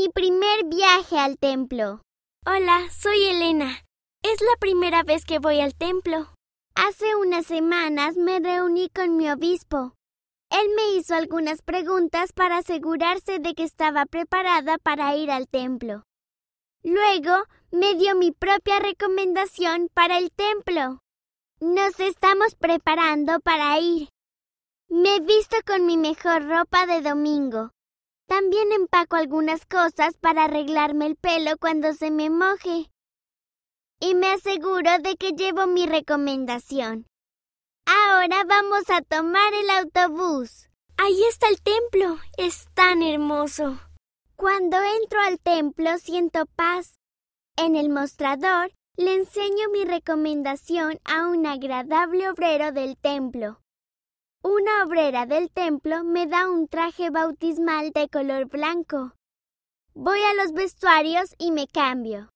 Mi primer viaje al templo. Hola, soy Elena. Es la primera vez que voy al templo. Hace unas semanas me reuní con mi obispo. Él me hizo algunas preguntas para asegurarse de que estaba preparada para ir al templo. Luego me dio mi propia recomendación para el templo. Nos estamos preparando para ir. Me he visto con mi mejor ropa de domingo. También empaco algunas cosas para arreglarme el pelo cuando se me moje. Y me aseguro de que llevo mi recomendación. Ahora vamos a tomar el autobús. Ahí está el templo. Es tan hermoso. Cuando entro al templo siento paz. En el mostrador le enseño mi recomendación a un agradable obrero del templo. Una obrera del templo me da un traje bautismal de color blanco. Voy a los vestuarios y me cambio.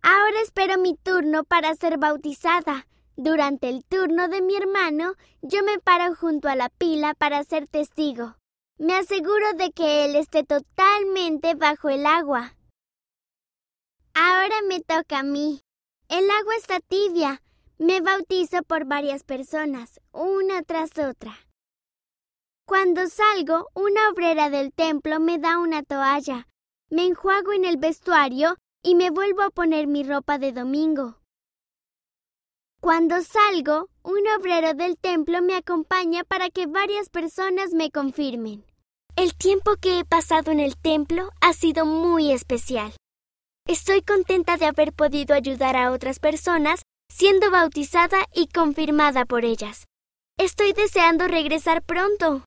Ahora espero mi turno para ser bautizada. Durante el turno de mi hermano, yo me paro junto a la pila para ser testigo. Me aseguro de que él esté totalmente bajo el agua. Ahora me toca a mí. El agua está tibia, me bautizo por varias personas, una tras otra. Cuando salgo, una obrera del templo me da una toalla. Me enjuago en el vestuario y me vuelvo a poner mi ropa de domingo. Cuando salgo, un obrero del templo me acompaña para que varias personas me confirmen. El tiempo que he pasado en el templo ha sido muy especial. Estoy contenta de haber podido ayudar a otras personas siendo bautizada y confirmada por ellas. Estoy deseando regresar pronto.